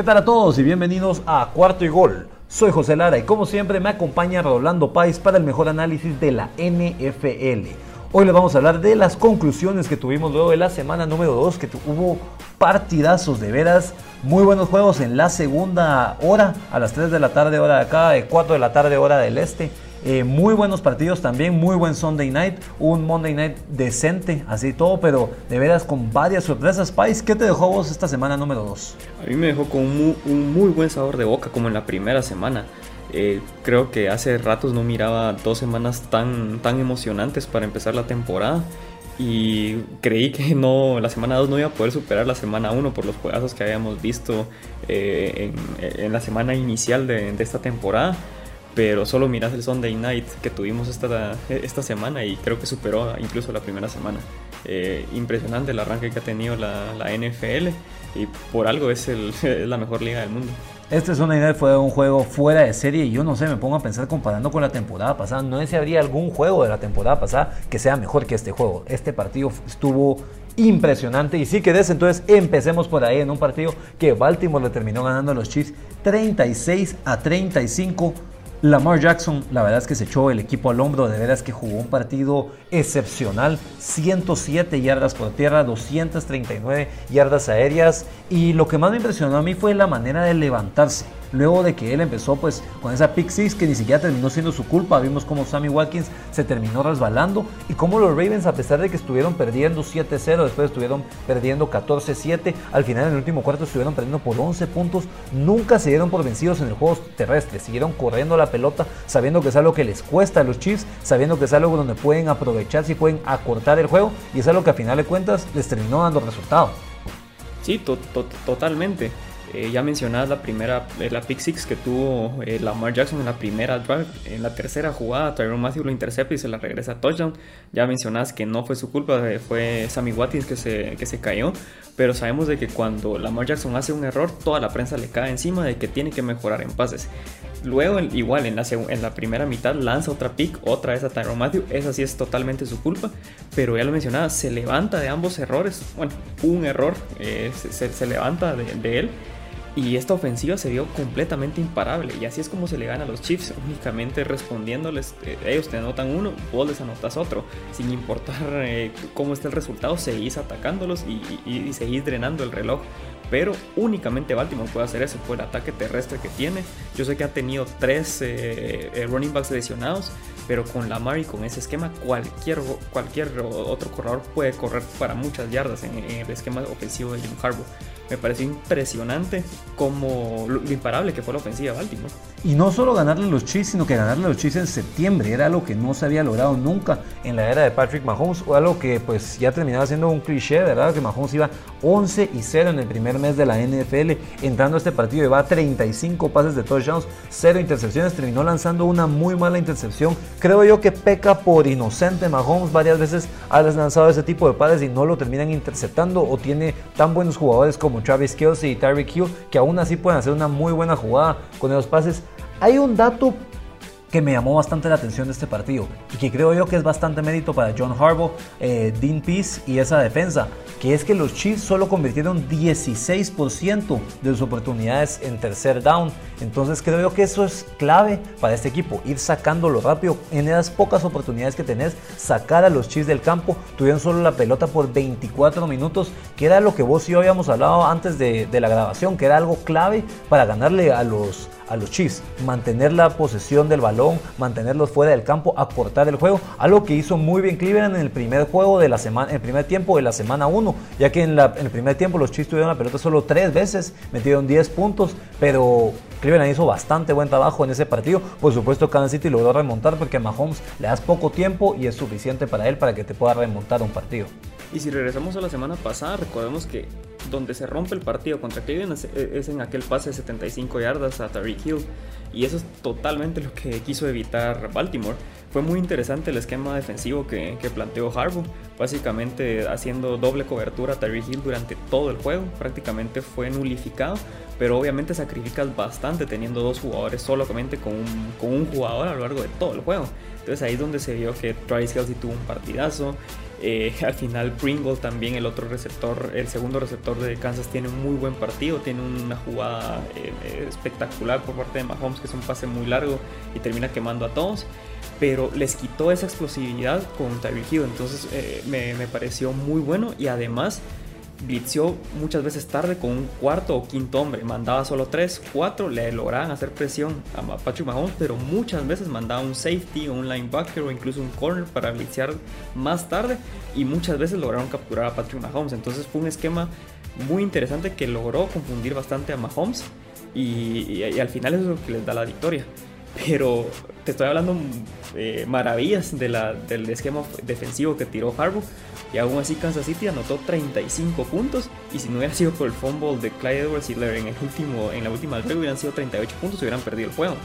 ¿Qué tal a todos y bienvenidos a Cuarto y Gol? Soy José Lara y como siempre me acompaña Rolando Páez para el mejor análisis de la NFL. Hoy les vamos a hablar de las conclusiones que tuvimos luego de la semana número 2, que hubo partidazos de veras, muy buenos juegos en la segunda hora, a las 3 de la tarde hora de acá, de 4 de la tarde hora del este. Eh, muy buenos partidos también, muy buen Sunday night, un Monday night decente, así todo, pero de veras con varias sorpresas. Pais, ¿qué te dejó vos esta semana número 2? A mí me dejó con un muy, buen sabor de boca como en la primera semana. Eh, creo que hace ratos no miraba dos semanas tan, tan emocionantes para empezar la temporada y creí que no la semana 2 no iba a poder superar la semana 1 por los juegos que habíamos visto eh, en, la semana inicial de, de esta temporada pero solo miras el Sunday Night que tuvimos esta, esta semana y creo que superó incluso la primera semana. Eh, impresionante el arranque que ha tenido la, la NFL y por algo es, el, la mejor liga del mundo. Este Sunday Night fue un juego fuera de serie y yo no sé, me pongo a pensar comparando con la temporada pasada. No sé si habría algún juego de la temporada pasada que sea mejor que este juego. Este partido estuvo impresionante y sí que des, entonces empecemos por ahí en un partido que Baltimore le terminó ganando a los Chiefs 36 a 35 Lamar Jackson, la verdad es que se echó el equipo al hombro, de veras que jugó un partido excepcional, 107 yardas por tierra, 239 yardas aéreas y lo que más me impresionó a mí fue la manera de levantarse luego de que él empezó pues con esa pick six que ni siquiera terminó siendo su culpa. Vimos cómo Sammy Watkins se terminó resbalando y cómo los Ravens a pesar de que estuvieron perdiendo 7-0, después estuvieron perdiendo 14-7, al final en el último cuarto estuvieron perdiendo por 11 puntos, nunca se dieron por vencidos en el juego terrestre, siguieron corriendo la pelota sabiendo que es algo que les cuesta a los Chiefs, sabiendo que es algo donde pueden aprovechar si pueden acortar el juego y es algo que a final de cuentas les terminó dando resultado. Sí, totalmente. Eh, ya mencionadas la primera, eh, la pick six que tuvo eh, Lamar Jackson en la primera drive. En la tercera jugada, Tyrone Matthew lo intercepta y se la regresa a touchdown. Ya mencionadas que no fue su culpa, fue Sammy Watkins que se, que se cayó. Pero sabemos de que cuando Lamar Jackson hace un error, toda la prensa le cae encima de que tiene que mejorar en pases. Luego, igual en la, en la primera mitad, lanza otra pick, otra vez a Tyrone Matthew. Esa sí es totalmente su culpa. Pero ya lo mencionaba, se levanta de ambos errores. Bueno, un error se, se, levanta de, de él y esta ofensiva se vio completamente imparable. Y así es como se le gana a los Chiefs, únicamente respondiéndoles. Eh, ellos te anotan uno, vos les anotas otro. Sin importar eh, cómo está el resultado, seguís atacándolos y, seguís drenando el reloj. Pero únicamente Baltimore puede hacer eso por el ataque terrestre que tiene. Yo sé que ha tenido tres eh, running backs lesionados, pero con Lamar y con ese esquema, cualquier, cualquier otro corredor puede correr para muchas yardas en, en el esquema ofensivo de Jim Harbaugh me pareció impresionante como lo imparable que fue la ofensiva de Baltimore. Y no solo ganarle los Chiefs, sino que ganarle los Chiefs en septiembre. Era algo que no se había logrado nunca en la era de Patrick Mahomes. O algo que pues ya terminaba siendo un cliché, ¿verdad? Que Mahomes iba 11 y 0 en el primer mes de la NFL. Entrando a este partido llevaba 35 pases de touchdowns, 0 intercepciones. Terminó lanzando una muy mala intercepción. Creo yo que peca por inocente Mahomes. Varias veces ha lanzado ese tipo de pases y no lo terminan interceptando. O tiene tan buenos jugadores como Travis Kelsey y Tyreek Hill, que aún así pueden hacer una muy buena jugada con esos pases. Hay un dato que me llamó bastante la atención de este partido y que creo yo que es bastante mérito para John Harbaugh, eh, Dean Peace y esa defensa, que es que los Chiefs solo convirtieron 16% de sus oportunidades en tercer down. Entonces creo yo que eso es clave para este equipo, ir sacándolo rápido en esas pocas oportunidades que tenés, sacar a los Chiefs del campo. Tuvieron solo la pelota por 24 minutos, que era lo que vos y yo habíamos hablado antes de la grabación, que era algo clave para ganarle a los a los Chiefs, mantener la posesión del balón, mantenerlos fuera del campo, acortar el juego, algo que hizo muy bien Cleveland en el primer juego de la semana, en el primer tiempo de la semana 1, ya que en, el primer tiempo los Chiefs tuvieron la pelota solo tres veces, metieron 10 puntos, pero Cleveland hizo bastante buen trabajo en ese partido. Por supuesto, Kansas City logró remontar porque a Mahomes le das poco tiempo y es suficiente para él para que te pueda remontar un partido. Y si regresamos a la semana pasada, recordemos que donde se rompe el partido contra Cleveland es, en aquel pase de 75 yardas a Tariq Hill. Y eso es totalmente lo que quiso evitar Baltimore. Fue muy interesante el esquema defensivo que, planteó Harbaugh, básicamente haciendo doble cobertura a Tariq Hill durante todo el juego. Prácticamente fue nulificado, pero obviamente sacrificas bastante teniendo dos jugadores solamente con un, con un jugador a lo largo de todo el juego. Entonces ahí es donde se vio que Travis Kelsey tuvo un partidazo. Eh, al final Pringle también, el otro receptor, el segundo receptor de Kansas tiene un muy buen partido, tiene una jugada eh, espectacular por parte de Mahomes, que es un pase muy largo y termina quemando a todos. Pero les quitó esa explosividad con Tyreek Hill, entonces eh, me pareció muy bueno y además blitzeó muchas veces tarde con un cuarto o quinto hombre. Mandaba solo tres, cuatro, le lograban hacer presión a Patrick Mahomes, pero muchas veces mandaba un safety o un linebacker o incluso un corner para blitzear más tarde y muchas veces lograron capturar a Patrick Mahomes. Entonces fue un esquema muy interesante que logró confundir bastante a Mahomes y, al final es lo que les da la victoria. Pero te estoy hablando eh, maravillas de la, del esquema defensivo que tiró Harbaugh y aún así Kansas City anotó 35 puntos y si no hubiera sido por el fumble de Clyde Edwards Hiller en, en la última red hubieran sido 38 puntos y hubieran perdido el juego.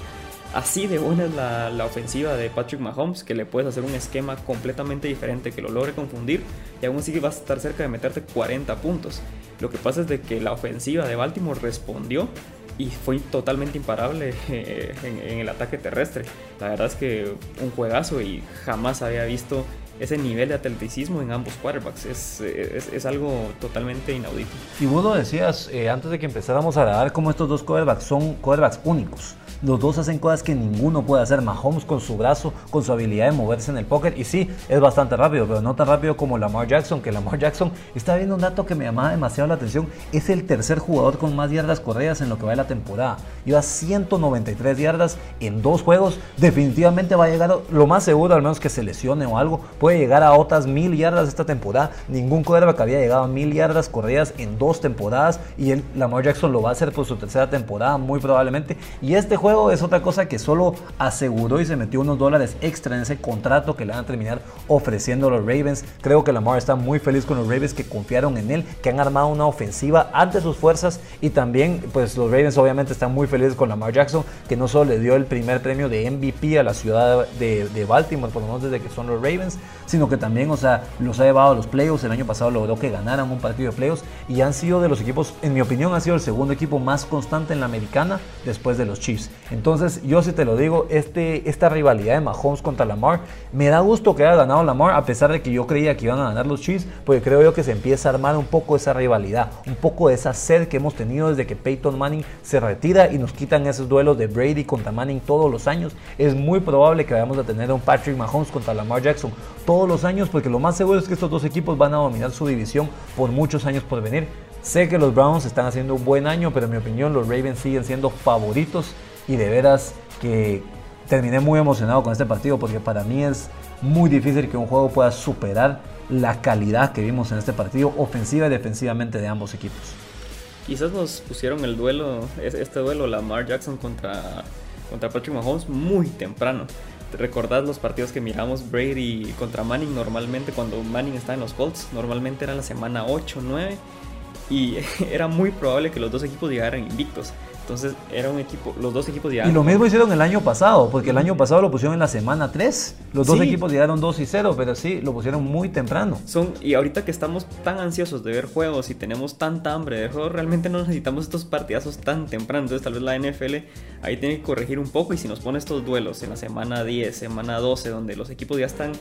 Así de buena es la, la, ofensiva de Patrick Mahomes que le puedes hacer un esquema completamente diferente que lo logre confundir y aún así vas a estar cerca de meterte 40 puntos. Lo que pasa es de que la ofensiva de Baltimore respondió y fue totalmente imparable eh, en, el ataque terrestre. La verdad es que un juegazo y jamás había visto ese nivel de atleticismo en ambos quarterbacks. Es, es, algo totalmente inaudito. Y vos lo decías eh, antes de que empezáramos a grabar cómo estos dos quarterbacks son quarterbacks únicos. Los dos hacen cosas que ninguno puede hacer. Mahomes con su brazo, con su habilidad de moverse en el póker. Y sí, es bastante rápido, pero no tan rápido como Lamar Jackson. Que Lamar Jackson, está viendo un dato que me llamaba demasiado la atención. Es el tercer jugador con más yardas corridas en lo que va de la temporada. Lleva 193 yardas en dos juegos. Definitivamente va a llegar, lo más seguro, al menos que se lesione o algo, puede llegar a otras mil yardas esta temporada. Ningún quarterback había llegado a mil yardas corridas en dos temporadas. Y él, Lamar Jackson lo va a hacer por su tercera temporada, muy probablemente. Y este juego es otra cosa que solo aseguró y se metió unos dólares extra en ese contrato que le van a terminar ofreciendo los Ravens. Creo que Lamar está muy feliz con los Ravens que confiaron en él, que han armado una ofensiva ante sus fuerzas y también pues los Ravens obviamente están muy felices con Lamar Jackson que no solo le dio el primer premio de MVP a la ciudad de, de Baltimore, por lo menos desde que son los Ravens, sino que también, o sea, los ha llevado a los playoffs. El año pasado logró que ganaran un partido de playoffs y han sido de los equipos, en mi opinión, ha sido el segundo equipo más constante en la americana después de los Chiefs. Entonces, yo sí te lo digo, este, esta rivalidad de Mahomes contra Lamar, me da gusto que haya ganado Lamar, a pesar de que yo creía que iban a ganar los Chiefs, porque creo yo que se empieza a armar un poco esa rivalidad, un poco de esa sed que hemos tenido desde que Peyton Manning se retira y nos quitan esos duelos de Brady contra Manning todos los años. Es muy probable que vayamos a tener un Patrick Mahomes contra Lamar Jackson todos los años, porque lo más seguro es que estos dos equipos van a dominar su división por muchos años por venir. Sé que los Browns están haciendo un buen año, pero en mi opinión los Ravens siguen siendo favoritos y de veras que terminé muy emocionado con este partido porque para mí es muy difícil que un juego pueda superar la calidad que vimos en este partido, ofensiva y defensivamente de ambos equipos. Quizás nos pusieron el duelo, este duelo, Lamar Jackson contra, contra Patrick Mahomes, muy temprano. ¿Recordás los partidos que miramos Brady contra Manning normalmente cuando Manning está en los Colts? Normalmente era la semana 8, 9 y era muy probable que los dos equipos llegaran invictos. Entonces era un equipo, los dos equipos llegaron. Y lo mismo hicieron el año pasado, porque el año pasado lo pusieron en la semana 3. Los dos equipos llegaron 2 y 0, pero sí, lo pusieron muy temprano. Son, y ahorita que estamos tan ansiosos de ver juegos y tenemos tanta hambre de juegos, realmente no necesitamos estos partidazos tan temprano. Entonces tal vez la NFL ahí tiene que corregir un poco y si nos pone estos duelos en la semana 10, semana 12, donde los equipos ya están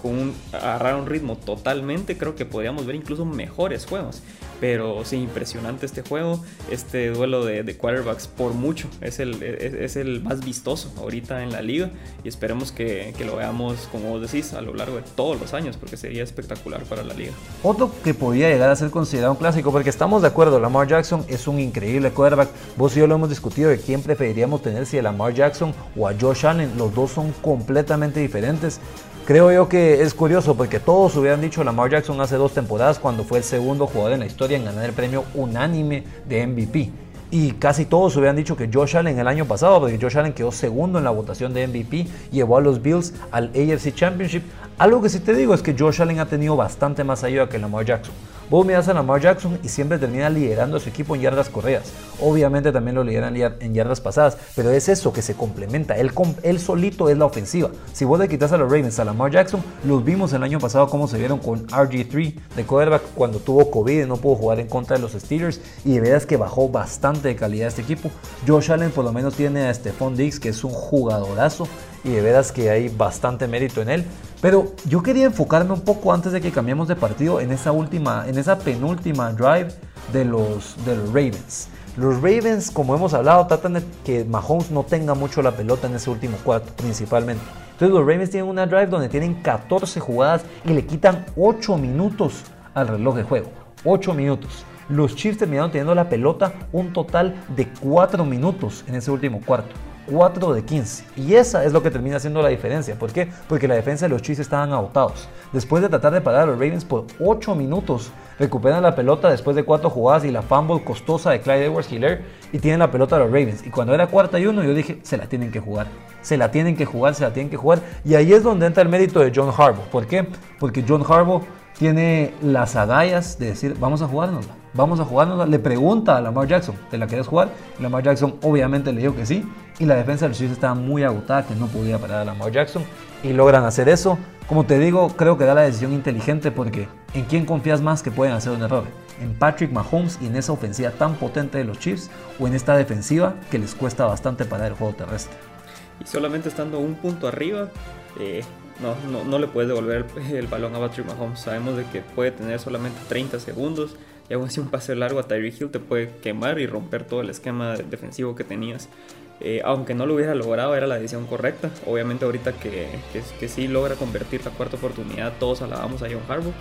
con un, agarrar un ritmo totalmente, creo que podríamos ver incluso mejores juegos. Pero sí, impresionante este juego, este duelo de, quarterbacks por mucho, es el, es, el, más vistoso ahorita en la liga y esperemos que, que, lo veamos, como vos decís, a lo largo de todos los años, porque sería espectacular para la liga. Otro que podría llegar a ser considerado un clásico, porque estamos de acuerdo, Lamar Jackson es un increíble quarterback, vos y yo lo hemos discutido de quién preferiríamos tener, si a Lamar Jackson o a Josh Allen, los dos son completamente diferentes. Creo yo que es curioso porque todos hubieran dicho Lamar Jackson hace dos temporadas cuando fue el segundo jugador en la historia en ganar el premio unánime de MVP. Y casi todos hubieran dicho que Josh Allen el año pasado, porque Josh Allen quedó segundo en la votación de MVP, llevó a los Bills al AFC Championship. Algo que sí te digo es que Josh Allen ha tenido bastante más ayuda que Lamar Jackson. Miras a Lamar Jackson y siempre termina liderando a su equipo en yardas corridas. Obviamente también lo lideran en yardas pasadas, pero es eso que se complementa. Él, él solito es la ofensiva. Si vos le quitas a los Ravens a Lamar Jackson, los vimos el año pasado cómo se vieron con RG3 de quarterback cuando tuvo COVID y no pudo jugar en contra de los Steelers. Y de veras que bajó bastante de calidad este equipo. Josh Allen por lo menos tiene a Stephon Diggs, que es un jugadorazo y de veras que hay bastante mérito en él. Pero yo quería enfocarme un poco antes de que cambiemos de partido en esa última, en esa penúltima drive de los, de los Ravens. Los Ravens, como hemos hablado, tratan de que Mahomes no tenga mucho la pelota en ese último cuarto, principalmente. Entonces los Ravens tienen una drive donde tienen 14 jugadas y le quitan 8 minutos al reloj de juego. 8 minutos. Los Chiefs terminaron teniendo la pelota un total de 4 minutos en ese último cuarto. 4 de 15. Y esa es lo que termina haciendo la diferencia. ¿Por qué? Porque la defensa de los Chiefs estaban agotados. Después de tratar de parar a los Ravens por 8 minutos, recuperan la pelota después de 4 jugadas y la fumble costosa de Clyde Edwards Hiller y tienen la pelota de los Ravens. Y cuando era cuarta y uno, yo dije, se la tienen que jugar. Se la tienen que jugar, se la tienen que jugar. Y ahí es donde entra el mérito de John Harbaugh. ¿Por qué? Porque John Harbaugh tiene las agallas de decir, vamos a jugárnosla, vamos a jugárnosla. Le pregunta a Lamar Jackson, ¿te la quieres jugar? Lamar Jackson obviamente le dijo que sí. Y la defensa de los Chiefs estaba muy agotada, que no podía parar a Lamar Jackson. Y logran hacer eso. Como te digo, creo que da la decisión inteligente porque ¿en quién confías más que pueden hacer un error? ¿En Patrick Mahomes y en esa ofensiva tan potente de los Chiefs? ¿O en esta defensiva que les cuesta bastante parar el juego terrestre? Y solamente estando un punto arriba, eh, no, no, le puedes devolver el, balón a Patrick Mahomes. Sabemos de que puede tener solamente 30 segundos y aún así un pase largo a Tyreek Hill te puede quemar y romper todo el esquema defensivo que tenías. Eh, aunque no lo hubiera logrado, era la decisión correcta. Obviamente ahorita que, que, sí logra convertir la cuarta oportunidad, todos alabamos a John Harbaugh.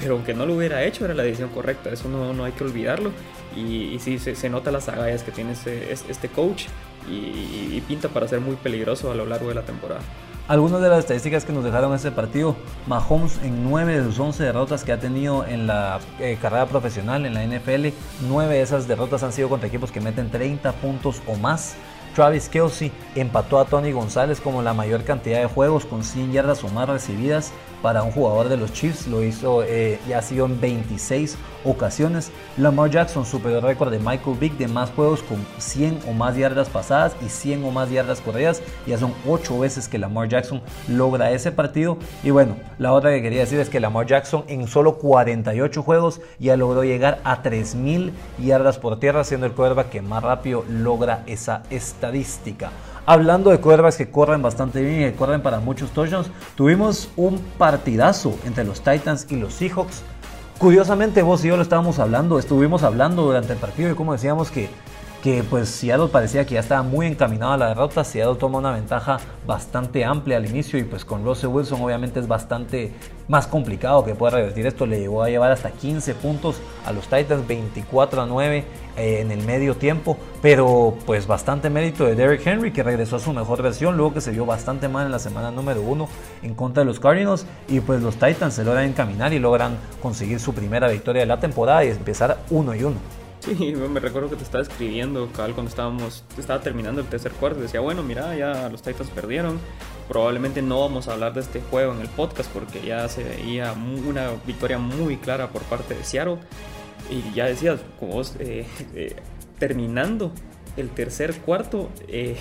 Pero aunque no lo hubiera hecho, era la decisión correcta. Eso no, no hay que olvidarlo. Y, sí, se, nota las agallas que tiene este coach y pinta para ser muy peligroso a lo largo de la temporada. Algunas de las estadísticas que nos dejaron este partido, Mahomes en 9 de sus 11 derrotas que ha tenido en la eh, carrera profesional en la NFL, 9 de esas derrotas han sido contra equipos que meten 30 puntos o más. Travis Kelsey empató a Tony González como la mayor cantidad de juegos con 100 yardas o más recibidas para un jugador de los Chiefs. Lo hizo eh, ya ha sido en 26 ocasiones. Lamar Jackson superó el récord de Michael Vick de más juegos con 100 o más yardas pasadas y 100 o más yardas corridas. Ya son 8 veces que Lamar Jackson logra ese partido. Y bueno, la otra que quería decir es que Lamar Jackson en solo 48 juegos ya logró llegar a 3.000 yardas por tierra, siendo el quarterback que más rápido logra esa estadística. Hablando de quarterbacks que corren bastante bien y que corren para muchos touchdowns, tuvimos un partidazo entre los Titans y los Seahawks. Curiosamente, vos y yo lo estábamos hablando, estuvimos hablando durante el partido y como decíamos que que pues Seattle parecía que ya estaba muy encaminado a la derrota. Seattle toma una ventaja bastante amplia al inicio y pues con Russell Wilson obviamente es bastante más complicado que pueda revertir esto. Le llegó a llevar hasta 15 puntos a los Titans, 24 a 9 eh, en el medio tiempo. Pero pues bastante mérito de Derrick Henry que regresó a su mejor versión luego que se vio bastante mal en la semana número 1 en contra de los Cardinals. Y pues los Titans se logran encaminar y logran conseguir su primera victoria de la temporada y empezar 1 y 1. Sí, me recuerdo que te estaba escribiendo, cuando estábamos, estaba terminando el tercer cuarto, decía, bueno, mira, ya los Titans perdieron, probablemente no vamos a hablar de este juego en el podcast porque ya se veía una victoria muy clara por parte de Seattle. Y ya decías, como vos, eh, eh, terminando el tercer cuarto, eh,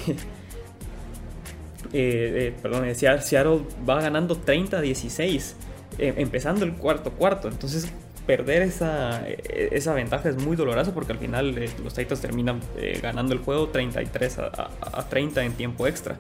perdón, Seattle va ganando 30 a 16, empezando el cuarto cuarto. Entonces perder esa, esa ventaja es muy doloroso porque al final eh, los Titans terminan eh, ganando el juego 33 a, 30 en tiempo extra.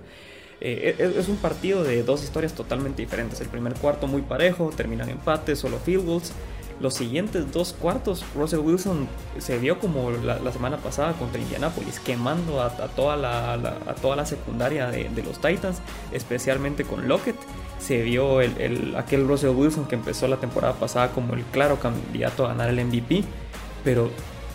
Eh, es, un partido de dos historias totalmente diferentes. El primer cuarto muy parejo, terminan empates, solo field goals. Los siguientes dos cuartos, Russell Wilson se vio como la, semana pasada contra Indianapolis, quemando a, toda, la, a toda la secundaria de, de los Titans, especialmente con Lockett se vio el, aquel Russell Wilson que empezó la temporada pasada como el claro candidato a ganar el MVP, pero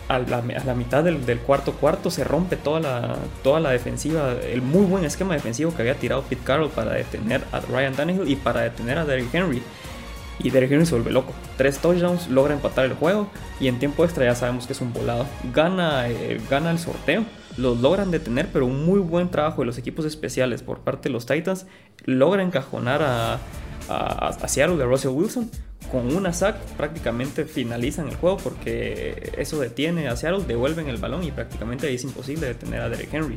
a la, mitad del, cuarto cuarto se rompe toda la, toda la defensiva, el muy buen esquema defensivo que había tirado Pete Carroll para detener a Ryan Tannehill y para detener a Derrick Henry. Y Derrick Henry se vuelve loco. Tres touchdowns, logra empatar el juego y en tiempo extra ya sabemos que es un volado. Gana, eh, gana el sorteo los logran detener, pero un muy buen trabajo de los equipos especiales por parte de los Titans logra encajonar a, a, Seattle de Russell Wilson. Con una sack prácticamente finalizan el juego porque eso detiene a Seattle, devuelven el balón y prácticamente es imposible detener a Derek Henry.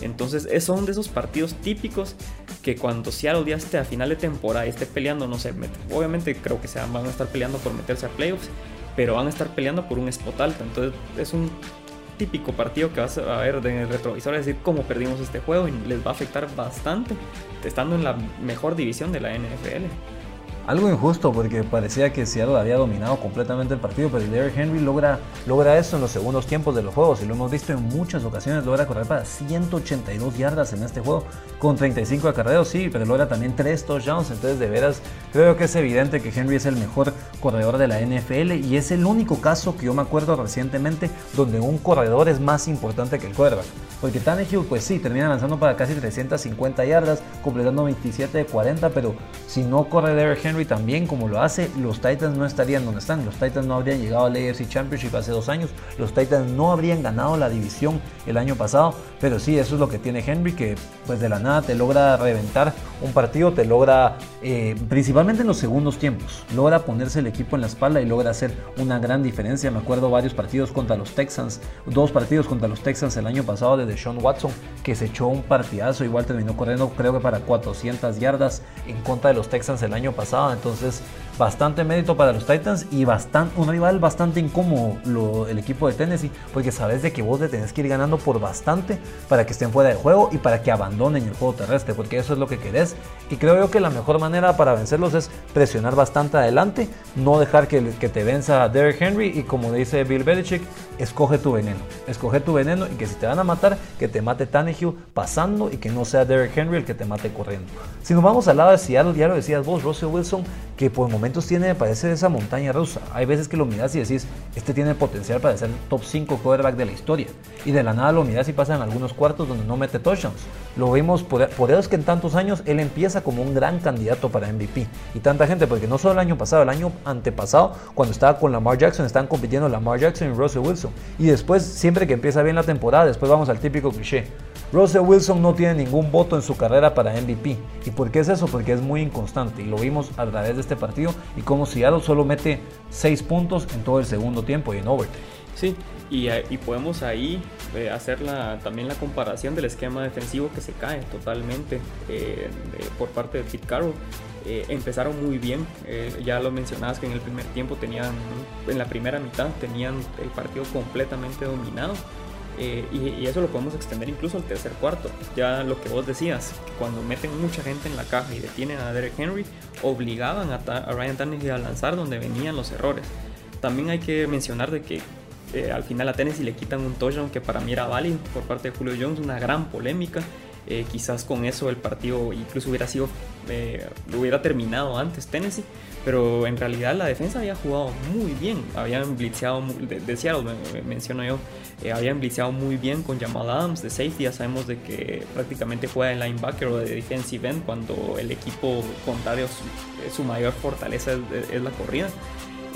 Entonces son de esos partidos típicos que cuando Seattle ya esté a final de temporada y esté peleando, no sé, obviamente creo que se van a estar peleando por meterse a playoffs, pero van a estar peleando por un spot alto. Entonces es un típico partido que vas a ver en el retrovisor, es decir, cómo perdimos este juego y les va a afectar bastante, estando en la mejor división de la NFL. Algo injusto porque parecía que Seattle había dominado completamente el partido, pero Derrick Henry logra, logra eso en los segundos tiempos de los juegos y lo hemos visto en muchas ocasiones, logra correr para 182 yardas en este juego con 35 acarreos, sí, pero logra también 3 touchdowns, entonces de veras creo que es evidente que Henry es el mejor corredor de la NFL y es el único caso que yo me acuerdo recientemente donde un corredor es más importante que el quarterback. Porque Tannehill, pues sí, termina lanzando para casi 350 yardas, completando 27 de 40, pero si no corre Derrick Henry también como lo hace, los Titans no estarían donde están. Los Titans no habrían llegado al AFC Championship hace dos años. Los Titans no habrían ganado la división el año pasado. Pero sí, eso es lo que tiene Henry, que pues de la nada te logra reventar un partido, te logra, eh, principalmente en los segundos tiempos, logra ponerse el equipo en la espalda y logra hacer una gran diferencia. Me acuerdo varios partidos contra los Texans, dos partidos contra los Texans el año pasado de Deshaun Watson, que se echó un partidazo, igual terminó corriendo creo que para 400 yardas en contra de los Texans el año pasado. Entonces, bastante mérito para los Titans y bastante, un rival bastante incómodo el equipo de Tennessee, porque sabes de que vos le tenés que ir ganando por bastante para que estén fuera de juego y para que abandonen el juego terrestre, porque eso es lo que querés. Y creo yo que la mejor manera para vencerlos es presionar bastante adelante, no dejar que, que te venza Derrick Henry y como dice Bill Belichick, escoge tu veneno, escoge tu veneno y que si te van a matar, que te mate Tannehill pasando y que no sea Derrick Henry el que te mate corriendo. Si nos vamos al lado de Seattle, ya lo decías vos, Russell Wilson, que por tiene, parece esa montaña rusa. Hay veces que lo miras y decís, este tiene potencial para ser top 5 quarterback de la historia. Y de la nada lo miras y pasa en algunos cuartos donde no mete touchdowns. Lo vimos por, por eso es que en tantos años él empieza como un gran candidato para MVP. Y tanta gente, porque no solo el año pasado, el año antepasado, cuando estaba con Lamar Jackson, estaban compitiendo Lamar Jackson y Russell Wilson. Y después, siempre que empieza bien la temporada, después vamos al típico cliché. Russell Wilson no tiene ningún voto en su carrera para MVP. ¿Y por qué es eso? Porque es muy inconstante. Y lo vimos a través de este partido y como Seattle solo mete 6 puntos en todo el segundo tiempo y en overtime. Sí, y, eh, podemos ahí eh, hacer también la comparación del esquema defensivo que se cae totalmente eh, por parte de Pete Carroll. empezaron muy bien, ya lo mencionabas que en el primer tiempo tenían, en la primera mitad tenían el partido completamente dominado eh, y, eso lo podemos extender incluso al tercer cuarto. Ya lo que vos decías, cuando meten mucha gente en la caja y detienen a Derek Henry, obligaban a, Ryan Tannehill a lanzar donde venían los errores. También hay que mencionar de que eh, al final a Tennessee le quitan un touchdown que para mí era válido por parte de Julio Jones, una gran polémica. Eh, quizás con eso el partido incluso hubiera sido, hubiera terminado antes Tennessee, pero en realidad la defensa había jugado muy bien, habían blitzeado, de, de Seattle menciono yo, eh, habían blitzeado muy bien con Jamal Adams de safety. Ya sabemos de que prácticamente juega de linebacker o de defensive end cuando el equipo contrario su, su mayor fortaleza es, la corrida.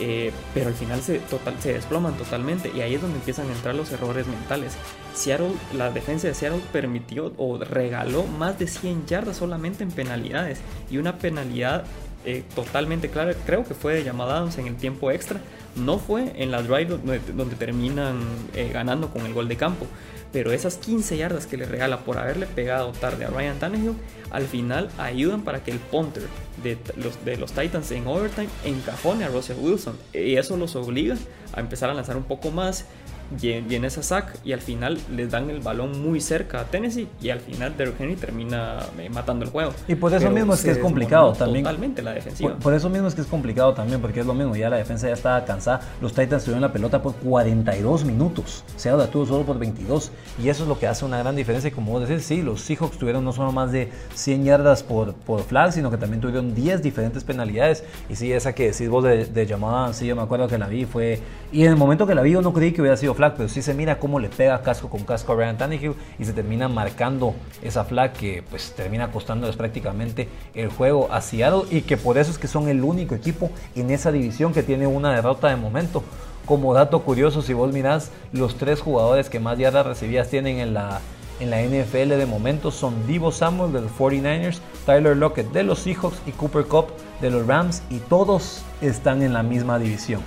Eh, pero al final se, total, se desploman totalmente y ahí es donde empiezan a entrar los errores mentales. Seattle, la defensa de Seattle permitió o regaló más de 100 yardas solamente en penalidades y una penalidad eh, totalmente clara, creo que fue de Jamal Adams en el tiempo extra, no fue en las drive donde, terminan eh, ganando con el gol de campo. Pero esas 15 yardas que le regala por haberle pegado tarde a Ryan Tannehill, al final ayudan para que el punter de los, de los Titans en overtime encajone a Russell Wilson. Y eso los obliga a empezar a lanzar un poco más viene esa sack y al final les dan el balón muy cerca a Tennessee y al final Derrick Henry termina eh, matando el juego. Y por eso mismo es que es complicado también. Totalmente la defensiva. Por, eso mismo es que es complicado también porque es lo mismo, ya la defensa ya estaba cansada. Los Titans tuvieron la pelota por 42 minutos, se ha tuvo solo por 22 y eso es lo que hace una gran diferencia. Y como vos decís, sí, los Seahawks tuvieron no solo más de 100 yardas por, por flag, sino que también tuvieron 10 diferentes penalidades. Y sí, esa que decís vos de, de llamada, sí, yo me acuerdo que la vi, fue... Y en el momento que la vi yo no creí que hubiera sido flag, pero sí se mira cómo le pega casco con casco a Ryan Tannehill y se termina marcando esa flag que pues termina costándoles prácticamente el juego a y que por eso es que son el único equipo en esa división que tiene una derrota de momento. Como dato curioso, si vos mirás, los tres jugadores que más yardas recibidas tienen en la, en la NFL de momento son Divo Samuel de los 49ers, Tyler Lockett de los Seahawks y Cooper Cup de los Rams y todos están en la misma división.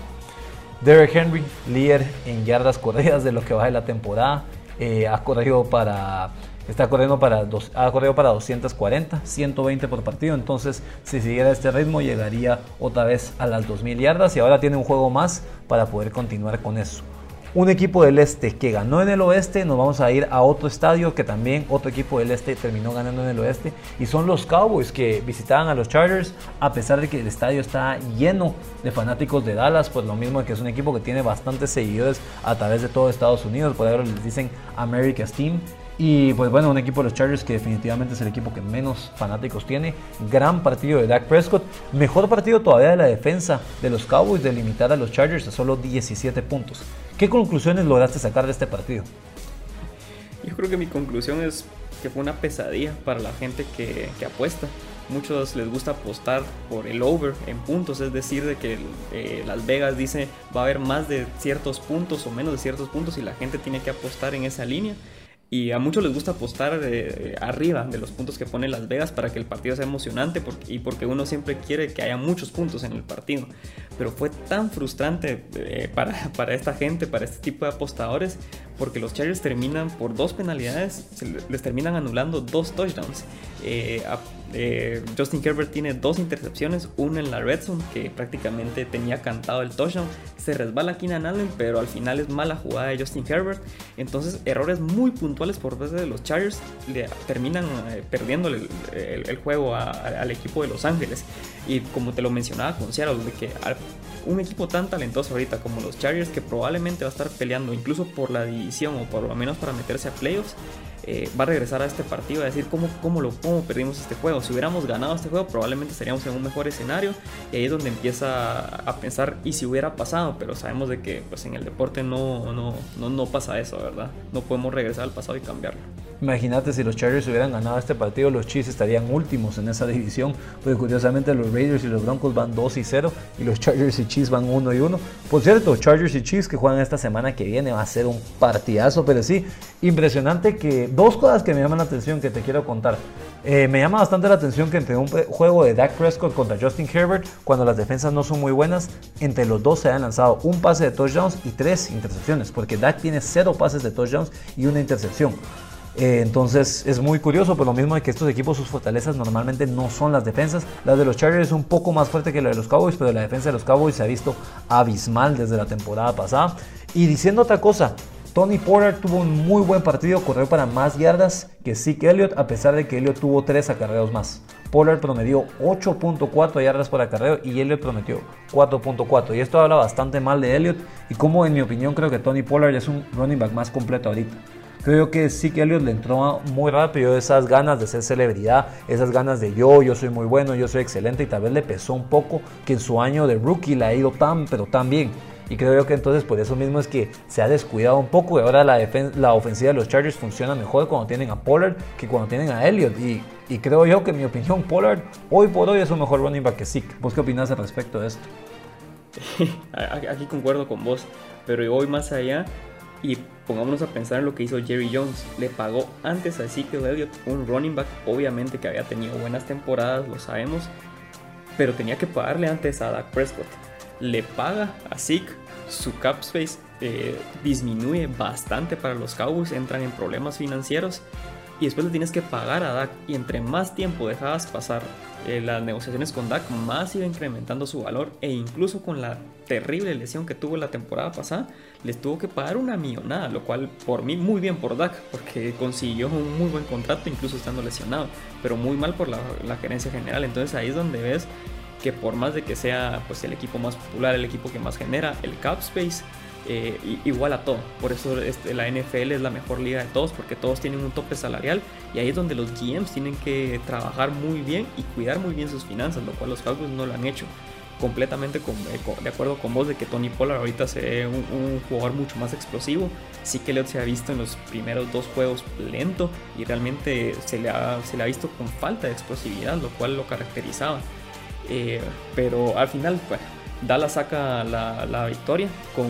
Derek Henry, líder en yardas corridas de lo que va de la temporada, eh, ha corrido para está corriendo para dos, ha corrido para 240, 120 por partido, entonces si siguiera este ritmo llegaría otra vez a las 2000 yardas y ahora tiene un juego más para poder continuar con eso. Un equipo del este que ganó en el oeste, nos vamos a ir a otro estadio que también otro equipo del este terminó ganando en el oeste y son los Cowboys que visitaban a los Chargers a pesar de que el estadio está lleno de fanáticos de Dallas, pues lo mismo que es un equipo que tiene bastantes seguidores a través de todo Estados Unidos, por ahora les dicen America's Team. Y pues bueno, un equipo de los Chargers que definitivamente es el equipo que menos fanáticos tiene. Gran partido de Dak Prescott. Mejor partido todavía de la defensa de los Cowboys de limitar a los Chargers a solo 17 puntos. ¿Qué conclusiones lograste sacar de este partido? Yo creo que mi conclusión es que fue una pesadilla para la gente que, apuesta. Muchos les gusta apostar por el over en puntos, es decir, de que eh, Las Vegas dice va a haber más de ciertos puntos o menos de ciertos puntos y la gente tiene que apostar en esa línea. Y a muchos les gusta apostar eh, arriba de los puntos que pone Las Vegas para que el partido sea emocionante y porque uno siempre quiere que haya muchos puntos en el partido. Pero fue tan frustrante eh, para, para, esta gente, para este tipo de apostadores, porque los Chargers terminan por dos penalidades, les terminan anulando dos touchdowns. Eh, eh, Justin Herbert tiene dos intercepciones, una en la red zone que prácticamente tenía cantado el touchdown, se resbala Keenan Allen, pero al final es mala jugada de Justin Herbert. Entonces, errores muy puntuales por parte de los Chargers le terminan eh, perdiendo el, juego al equipo de Los Ángeles. Y como te lo mencionaba con Seattle, de que un equipo tan talentoso ahorita como los Chargers, que probablemente va a estar peleando incluso por la división o por lo menos para meterse a playoffs, eh, va a regresar a este partido a decir cómo, cómo, lo, cómo perdimos este juego. Si hubiéramos ganado este juego, probablemente estaríamos en un mejor escenario. Y ahí es donde empieza a pensar, ¿y si hubiera pasado? Pero sabemos de que pues, en el deporte no, no, no, no pasa eso, ¿verdad? No podemos regresar al pasado y cambiarlo. Imagínate si los Chargers hubieran ganado este partido, los Chiefs estarían últimos en esa división, porque curiosamente los Raiders y los Broncos van 2 y 0 y los Chargers y Chiefs van 1 y 1. Por cierto, Chargers y Chiefs que juegan esta semana que viene va a ser un partidazo, pero sí, impresionante que dos cosas que me llaman la atención que te quiero contar. Eh, me llama bastante la atención que entre un juego de Dak Prescott contra Justin Herbert, cuando las defensas no son muy buenas, entre los dos se han lanzado un pase de touchdowns y tres intercepciones, porque Dak tiene cero pases de touchdowns y una intercepción. Eh, entonces es muy curioso, por lo mismo de que estos equipos sus fortalezas normalmente no son las defensas. La de los Chargers es un poco más fuerte que la de los Cowboys, pero la defensa de los Cowboys se ha visto abismal desde la temporada pasada. Y diciendo otra cosa, Tony Porter tuvo un muy buen partido, corrió para más yardas que Zeke Elliott, a pesar de que Elliott tuvo 3 acarreos más. Pollard promedió 8.4 yardas por acarreo y Elliott prometió 4.4. Y esto habla bastante mal de Elliott y como en mi opinión creo que Tony Pollard es un running back más completo ahorita. Creo que sí que Elliot le entró muy rápido esas ganas de ser celebridad, esas ganas de yo, yo soy muy bueno, yo soy excelente y tal vez le pesó un poco que en su año de rookie le ha ido tan, pero tan bien. Y creo que entonces por eso mismo es que se ha descuidado un poco y ahora la, la ofensiva de los Chargers funciona mejor cuando tienen a Pollard que cuando tienen a Elliot. Y, y creo yo que en mi opinión Pollard hoy por hoy es un mejor running back que Zeke. ¿Vos qué opinas al respecto de esto? Aquí concuerdo con vos, pero hoy más allá y pongámonos a pensar en lo que hizo Jerry Jones. Le pagó antes a Ezekiel Elliott un running back, obviamente que había tenido buenas temporadas, lo sabemos, pero tenía que pagarle antes a Dak Prescott. Le paga a Zeke, su cap space eh, disminuye bastante para los Cowboys, entran en problemas financieros y después le tienes que pagar a Dak. Y entre más tiempo dejabas pasar eh, las negociaciones con Dak, más iba incrementando su valor. E incluso con la terrible lesión que tuvo la temporada pasada, les tuvo que pagar una millonada. Lo cual, por mí, muy bien por Dak, porque consiguió un muy buen contrato, incluso estando lesionado. Pero muy mal por la, la gerencia general. Entonces ahí es donde ves que por más de que sea pues, el equipo más popular, el equipo que más genera, el cap space eh, igual a todo. Por eso este, la NFL es la mejor liga de todos, porque todos tienen un tope salarial y ahí es donde los GMs tienen que trabajar muy bien y cuidar muy bien sus finanzas, lo cual los Cowboys no lo han hecho. Completamente eh, de acuerdo con vos de que Tony Pollard ahorita se ve un, jugador mucho más explosivo. Sí que Leot se ha visto en los primeros dos juegos lento y realmente se le ha, se le ha visto con falta de explosividad, lo cual lo caracterizaba. Eh, pero al final, bueno, Dallas saca la, la victoria con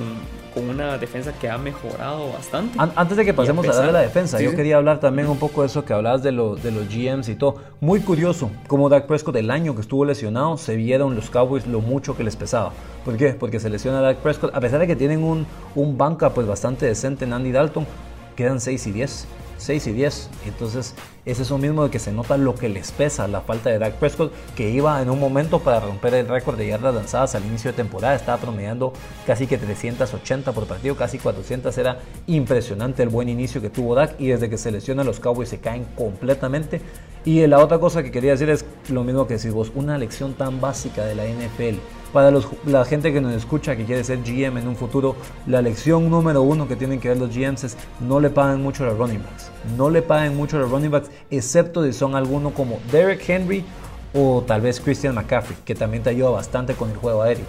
con una defensa que ha mejorado bastante. Antes de que pasemos a, darle la defensa, yo quería hablar también un poco de eso que hablabas de, de los GMs y todo. Muy curioso como Dak Prescott el año que estuvo lesionado se vieron los Cowboys lo mucho que les pesaba. ¿Por qué? Porque se lesiona Dak Prescott, a pesar de que tienen un, un banca pues bastante decente en Andy Dalton, quedan 6 y 10. 6 y 10. Entonces es eso mismo de que se nota lo que les pesa, la falta de Dak Prescott, que iba en un momento para romper el récord de yardas lanzadas al inicio de temporada, estaba promediando casi que 380 por partido, casi 400, era impresionante el buen inicio que tuvo Dak y desde que se lesiona los Cowboys se caen completamente. Y la otra cosa que quería decir es lo mismo que decís vos, una lección tan básica de la NFL para la gente que nos escucha, que quiere ser GM en un futuro, la lección número uno que tienen que ver los GMs es no le paguen mucho a los running backs. No le paguen mucho a los running backs, excepto si son alguno como Derek Henry o tal vez Christian McCaffrey, que también te ayuda bastante con el juego aéreo.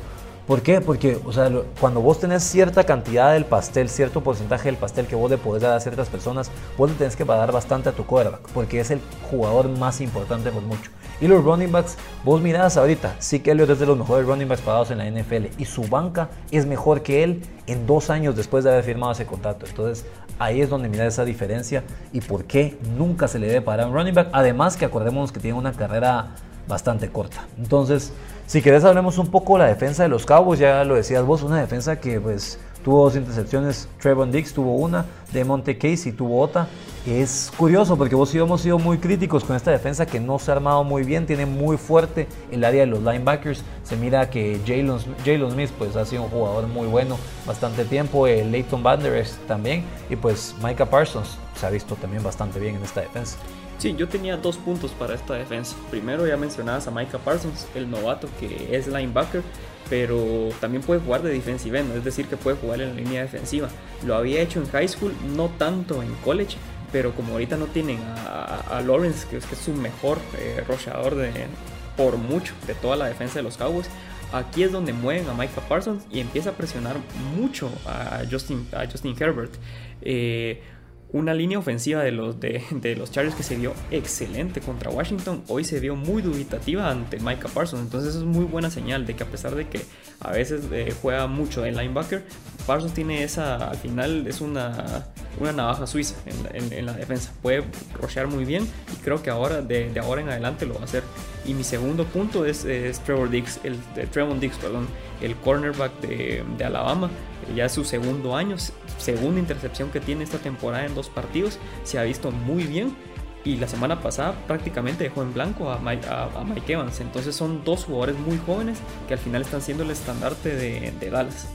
¿Por qué? Porque o sea, cuando vos tenés cierta cantidad del pastel, cierto porcentaje del pastel que vos le podés dar a ciertas personas, vos le tenés que pagar bastante a tu quarterback, porque es el jugador más importante por mucho. Y los running backs, vos mirás ahorita, sí que Elliot es de los mejores running backs pagados en la NFL y su banca es mejor que él en dos años después de haber firmado ese contrato. Entonces ahí es donde mirás esa diferencia y por qué nunca se le debe pagar a un running back. Además que acordémonos que tiene una carrera bastante corta. Entonces, si querés hablemos un poco de la defensa de los Cowboys, ya lo decías vos, una defensa que pues tuvo dos intercepciones, Trevon Dix tuvo una, de Monte Casey tuvo otra es curioso porque vos y yo hemos sido muy críticos con esta defensa que no se ha armado muy bien, tiene muy fuerte el área de los linebackers. Se mira que Jalen Smith pues ha sido un jugador muy bueno bastante tiempo, el Leighton Banderas también y pues Micah Parsons se ha visto también bastante bien en esta defensa. Sí, yo tenía dos puntos para esta defensa. Primero ya mencionabas a Micah Parsons, el novato que es linebacker, pero también puede jugar de defensive es decir, que puede jugar en la línea defensiva. Lo había hecho en high school, no tanto en college, pero como ahorita no tienen a, Lawrence, que es, que es su mejor eh, de, por mucho de toda la defensa de los Cowboys, aquí es donde mueven a Micah Parsons y empieza a presionar mucho a Justin, a Justin Herbert. Eh, una línea ofensiva de los, de, los Chargers que se vio excelente contra Washington, hoy se vio muy dubitativa ante Micah Parsons. Entonces es muy buena señal de que a pesar de que a veces eh, juega mucho en linebacker, Parsons tiene esa, al final es una, una navaja suiza en, la defensa. Puede rochear muy bien y creo que ahora, de, ahora en adelante lo va a hacer. Y mi segundo punto es, Trevor Dix, el, de Trevon Dix, perdón, el cornerback de, de Alabama ya es su segundo año, segunda intercepción que tiene esta temporada en dos partidos, se ha visto muy bien y la semana pasada prácticamente dejó en blanco a Mike, Evans. Entonces son dos jugadores muy jóvenes que al final están siendo el estandarte de, Dallas.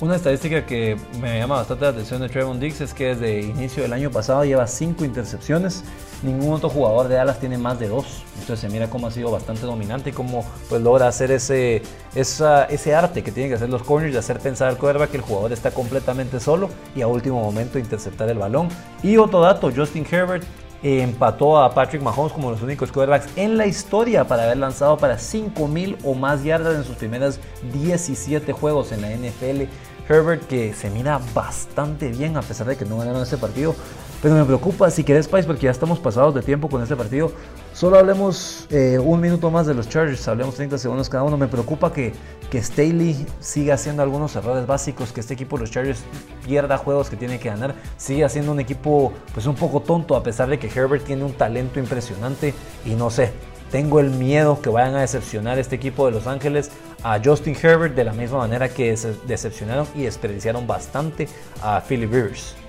Una estadística que me llama bastante la atención de Trevon Diggs es que desde inicio del año pasado lleva 5 intercepciones. Ningún otro jugador de Dallas tiene más de 2. Entonces se mira cómo ha sido bastante dominante y cómo pues, logra hacer ese, ese arte que tienen que hacer los corners de hacer pensar al quarterback que el jugador está completamente solo y a último momento interceptar el balón. Y otro dato, Justin Herbert empató a Patrick Mahomes como los únicos quarterbacks en la historia para haber lanzado para 5000 o más yardas en sus primeras 17 juegos en la NFL. Herbert que se mira bastante bien a pesar de que no ganaron ese partido. Pero me preocupa, si querés, Pais, porque ya estamos pasados de tiempo con este partido. Solo hablemos eh, un minuto más de los Chargers, hablemos 30 segundos cada uno. Me preocupa que, que Staley siga haciendo algunos errores básicos, que este equipo, los Chargers, pierda juegos que tiene que ganar. Sigue siendo un equipo pues un poco tonto, a pesar de que Herbert tiene un talento impresionante. Y no sé, tengo el miedo que vayan a decepcionar este equipo de Los Ángeles a Justin Herbert de la misma manera que decepcionaron y desperdiciaron bastante a Philip Rivers.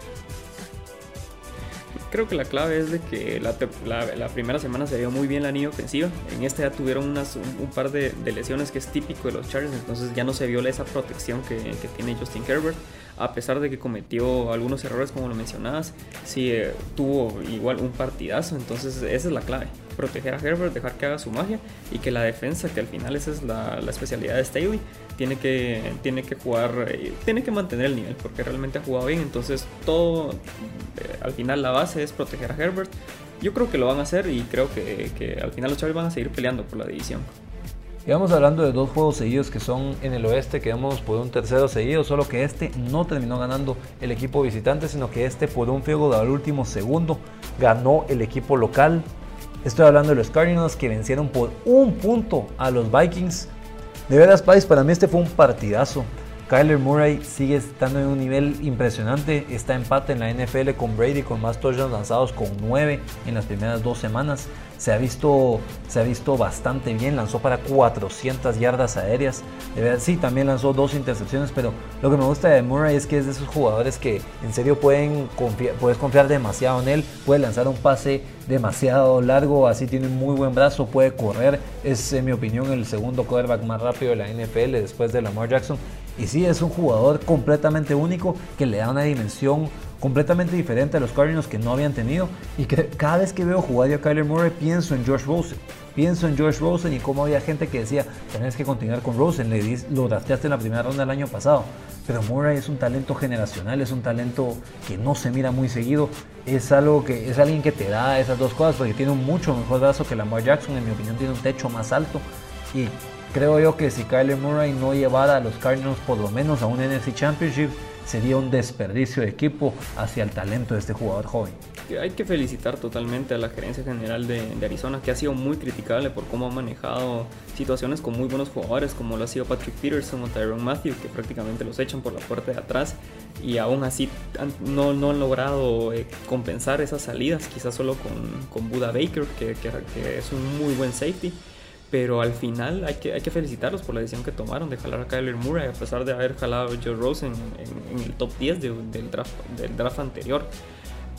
Creo que la clave es de que la, primera semana se vio muy bien la línea ofensiva. En este ya tuvieron unas, un, par de, lesiones que es típico de los Chargers, entonces ya no se vio esa protección que, que tiene Justin Herbert a pesar de que cometió algunos errores como lo mencionabas, sí eh, tuvo igual un partidazo, entonces esa es la clave, proteger a Herbert, dejar que haga su magia y que la defensa, que al final esa es la, especialidad de Staley, tiene que, tiene que jugar, eh, tiene que mantener el nivel porque realmente ha jugado bien, entonces todo, eh, al final la base es proteger a Herbert. Yo creo que lo van a hacer y creo que, que al final los Chargers van a seguir peleando por la división. Y vamos hablando de dos juegos seguidos que son en el oeste, que vamos por un tercero seguido, solo que este no terminó ganando el equipo visitante, sino que este por un field al último segundo ganó el equipo local. Estoy hablando de los Cardinals que vencieron por un punto a los Vikings. De veras, Pais, para mí este fue un partidazo. Kyler Murray sigue estando en un nivel impresionante. Está empate en la NFL con Brady con más touchdowns lanzados con 9 en las primeras dos semanas. Se ha visto, se ha visto bastante bien, lanzó para 400 yardas aéreas, de verdad, sí, también lanzó dos intercepciones, pero lo que me gusta de Murray es que es de esos jugadores que en serio pueden confiar, puedes confiar demasiado en él, puede lanzar un pase demasiado largo, así tiene un muy buen brazo, puede correr, es en mi opinión el segundo quarterback más rápido de la NFL después de Lamar Jackson. Y sí, es un jugador completamente único que le da una dimensión completamente diferente a los Cardinals que no habían tenido. Y que cada vez que veo jugar a Kyler Murray pienso en Josh Rosen. Pienso en Josh Rosen y cómo había gente que decía, tenés que continuar con Rosen, le lo drafteaste en la primera ronda del año pasado. Pero Murray es un talento generacional, es un talento que no se mira muy seguido. Es algo que es alguien que te da esas dos cosas porque tiene un mucho mejor brazo que Lamar Jackson, en mi opinión tiene un techo más alto y creo yo que si Kyler Murray no llevara a los Cardinals por lo menos a un NFC Championship, sería un desperdicio de equipo hacia el talento de este jugador joven. Hay que felicitar totalmente a la gerencia general de, Arizona, que ha sido muy criticable por cómo ha manejado situaciones con muy buenos jugadores, como lo ha sido Patrick Peterson o Tyrone Matthew, que prácticamente los echan por la puerta de atrás y aún así no, no han logrado eh, compensar esas salidas, quizás solo con, con Buda Baker, que, que es un muy buen safety pero al final hay que, hay que felicitarlos por la decisión que tomaron de jalar a Kyler Murray, a pesar de haber jalado a Joe Rosen en, el top 10 del, draft, del draft anterior.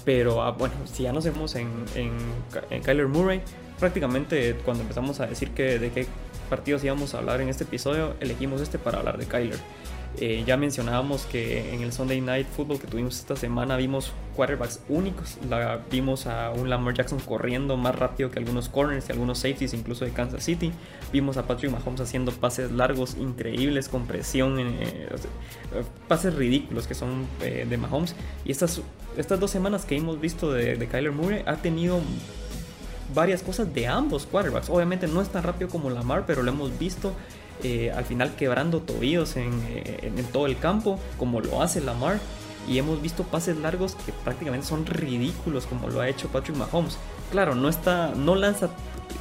Pero ah, bueno, si ya nos vemos en, en, Kyler Murray, prácticamente cuando empezamos a decir que de qué partidos íbamos a hablar en este episodio, elegimos este para hablar de Kyler. Eh, ya mencionábamos que en el Sunday Night Football que tuvimos esta semana vimos quarterbacks únicos. Vimos a un Lamar Jackson corriendo más rápido que algunos corners y algunos safeties, incluso de Kansas City. Vimos a Patrick Mahomes haciendo pases largos, increíbles, con presión, eh, pases ridículos que son eh, de Mahomes. Y estas, estas dos semanas que hemos visto de, de Kyler Murray ha tenido varias cosas de ambos quarterbacks. Obviamente no es tan rápido como Lamar, pero lo hemos visto eh, al final quebrando tobillos en, eh, en, todo el campo, como lo hace Lamar. Y hemos visto pases largos que prácticamente son ridículos, como lo ha hecho Patrick Mahomes. Claro, no, está, no lanza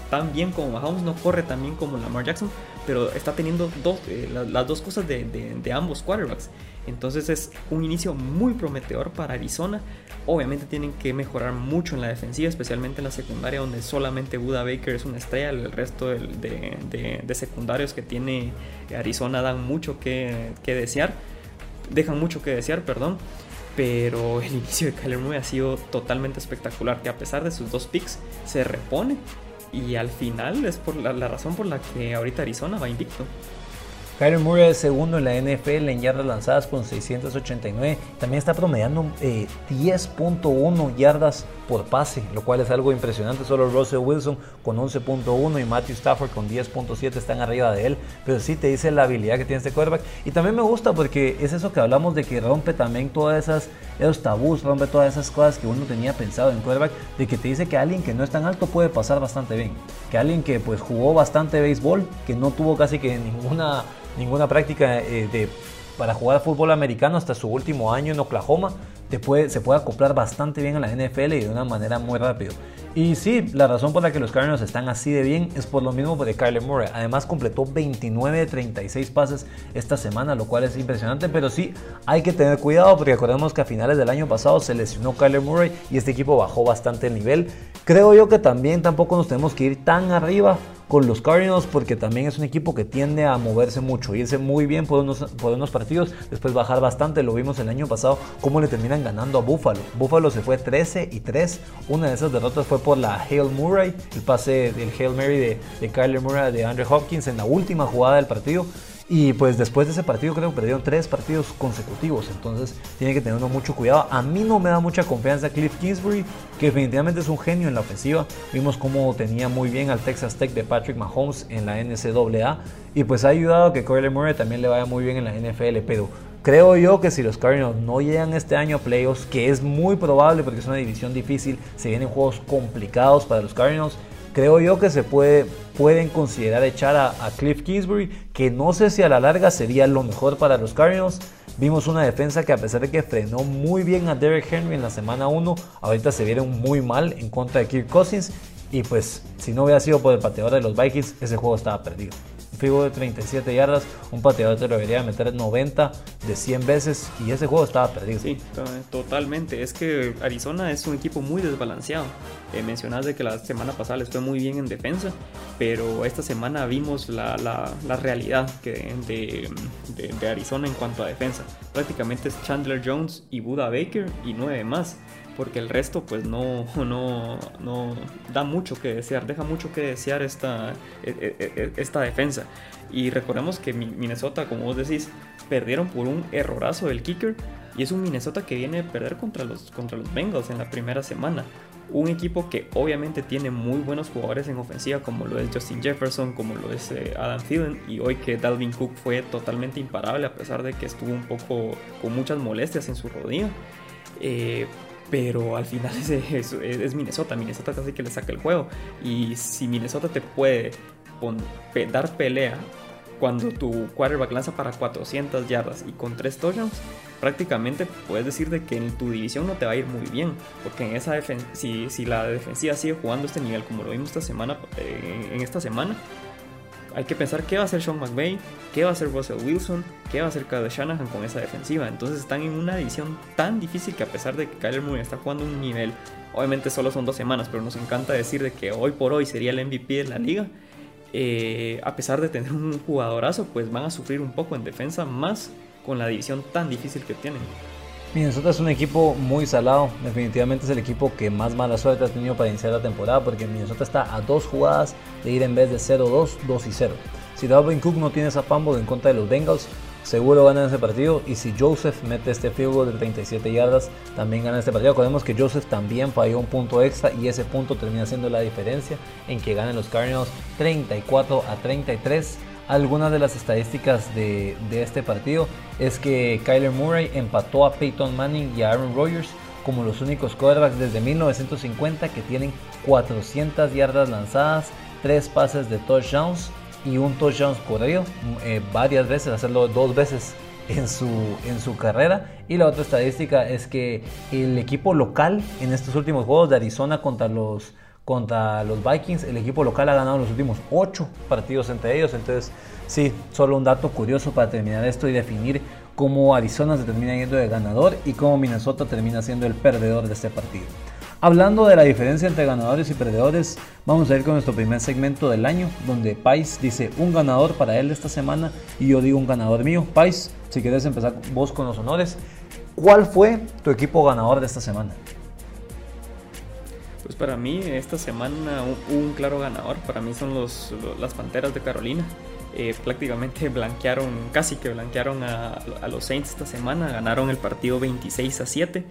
tan bien como Mahomes, no corre tan bien como Lamar Jackson, pero está teniendo dos, eh, las, dos cosas de, de ambos quarterbacks. Entonces es un inicio muy prometedor para Arizona. Obviamente tienen que mejorar mucho en la defensiva, especialmente en la secundaria, donde solamente Buda Baker es una estrella. El resto de, secundarios que tiene Arizona dan mucho que, desear. Dejan mucho que desear, perdón. Pero el inicio de Kyler Murray ha sido totalmente espectacular. Que a pesar de sus dos picks, se repone. Y al final es por la razón por la que ahorita Arizona va invicto. Kyler Murray es segundo en la NFL en yardas lanzadas con 689. También está promediando 10.1 eh, yardas por pase, lo cual es algo impresionante. Solo Russell Wilson con 11.1 y Matthew Stafford con 10.7 están arriba de él. Pero sí te dice la habilidad que tiene este quarterback. Y también me gusta porque es eso que hablamos de que rompe también todas esas esos tabús, rompe todas esas cosas que uno tenía pensado en quarterback. De que te dice que alguien que no es tan alto puede pasar bastante bien. Que alguien que pues jugó bastante béisbol, que no tuvo casi que ninguna ninguna práctica eh, de, para jugar fútbol americano hasta su último año en Oklahoma, se puede acoplar bastante bien a la NFL y de una manera muy rápido. Y sí, la razón por la que los Cardinals están así de bien es por lo mismo de Kyler Murray. Además completó 29 de 36 pases esta semana, lo cual es impresionante. Pero sí, hay que tener cuidado porque recordemos que a finales del año pasado se lesionó Kyler Murray y este equipo bajó bastante el nivel. Creo yo que también tampoco nos tenemos que ir tan arriba con los Cardinals porque también es un equipo que tiende a moverse mucho, irse muy bien por unos, por unos partidos, después bajar bastante, lo vimos el año pasado, cómo le terminan ganando a Buffalo. Buffalo se fue 13 y 3, una de esas derrotas fue por la Hale Murray, el pase del Hale Murray de, de Kyler Murray de Andrew Hopkins en la última jugada del partido. Y pues después de ese partido creo que perdieron tres partidos consecutivos. Entonces tiene que tener mucho cuidado. A mí no me da mucha confianza Cliff Kingsbury, que definitivamente es un genio en la ofensiva. Vimos cómo tenía muy bien al Texas Tech de Patrick Mahomes en la NCAA. Y pues ha ayudado a que Kyler Murray también le vaya muy bien en la NFL. Pero creo yo que si los Cardinals no llegan este año a playoffs, que es muy probable porque es una división difícil, se vienen juegos complicados para los Cardinals creo yo que se puede, pueden considerar echar a, Cliff Kingsbury, que no sé si a la larga sería lo mejor para los Cardinals. Vimos una defensa que a pesar de que frenó muy bien a Derek Henry en la semana 1, ahorita se vieron muy mal en contra de Kirk Cousins. Y pues si no hubiera sido por el pateador de los Vikings, ese juego estaba perdido. Figo de 37 yardas, un pateador te lo debería meter 90 de 100 veces y ese juego estaba perdido. Sí, totalmente. Es que Arizona es un equipo muy desbalanceado. Eh, mencionas de que la semana pasada les fue muy bien en defensa, pero esta semana vimos la, la, realidad que de, de, Arizona en cuanto a defensa. Prácticamente es Chandler Jones y Buda Baker y nueve más porque el resto pues no, no, no da mucho que desear, deja mucho que desear esta, e, e, e, esta defensa. Y recordemos que Minnesota, como vos decís, perdieron por un errorazo del kicker y es un Minnesota que viene a perder contra los, contra los Bengals en la primera semana. Un equipo que obviamente tiene muy buenos jugadores en ofensiva, como lo es Justin Jefferson, como lo es eh, Adam Thielen, y hoy que Dalvin Cook fue totalmente imparable a pesar de que estuvo un poco con muchas molestias en su rodilla. Eh, pero al final es, es, Minnesota. Minnesota casi que le saca el juego. Y si Minnesota te puede dar pelea cuando tu quarterback lanza para 400 yardas y con 3 touchdowns, prácticamente puedes decir de que en tu división no te va a ir muy bien. Porque en esa si, si la defensiva sigue jugando este nivel como lo vimos esta semana, eh, en esta semana, hay que pensar qué va a hacer Sean McVay, qué va a hacer Russell Wilson, qué va a hacer Kyle Shanahan con esa defensiva. Entonces están en una división tan difícil que a pesar de que Kyler Murray está jugando un nivel, obviamente solo son dos semanas, pero nos encanta decir de que hoy por hoy sería el MVP de la liga. Eh, a pesar de tener un jugadorazo, pues van a sufrir un poco en defensa más con la división tan difícil que tienen. Minnesota es un equipo muy salado, definitivamente es el equipo que más mala suerte ha tenido para iniciar la temporada porque Minnesota está a dos jugadas de ir en vez de 0-2, 2 y 0. Si Dalvin Cook no tiene esa fumble en contra de los Bengals, seguro ganan ese partido y si Joseph mete este field goal de 37 yardas, también gana este partido. Recordemos que Joseph también falló un punto extra y ese punto termina siendo la diferencia en que ganen los Cardinals 34 a 33 algunas de las estadísticas de, este partido es que Kyler Murray empató a Peyton Manning y a Aaron Rodgers como los únicos quarterbacks desde 1950 que tienen 400 yardas lanzadas, 3 pases de touchdowns y un touchdown corrido eh, varias veces, hacerlo dos veces en su, en su carrera. Y la otra estadística es que el equipo local en estos últimos juegos de Arizona contra los contra los Vikings. El equipo local ha ganado los últimos 8 partidos entre ellos. Entonces, sí, solo un dato curioso para terminar esto y definir cómo Arizona se termina yendo de ganador y cómo Minnesota termina siendo el perdedor de este partido. Hablando de la diferencia entre ganadores y perdedores, vamos a ir con nuestro primer segmento del año, donde Pais dice un ganador para él esta semana y yo digo un ganador mío. Pais, si quieres empezar vos con los honores, ¿cuál fue tu equipo ganador de esta semana? Pues para mí esta semana un, claro ganador, para mí son los, las Panteras de Carolina. Eh, prácticamente blanquearon, casi que blanquearon a, los Saints esta semana, ganaron el partido 26 a 7.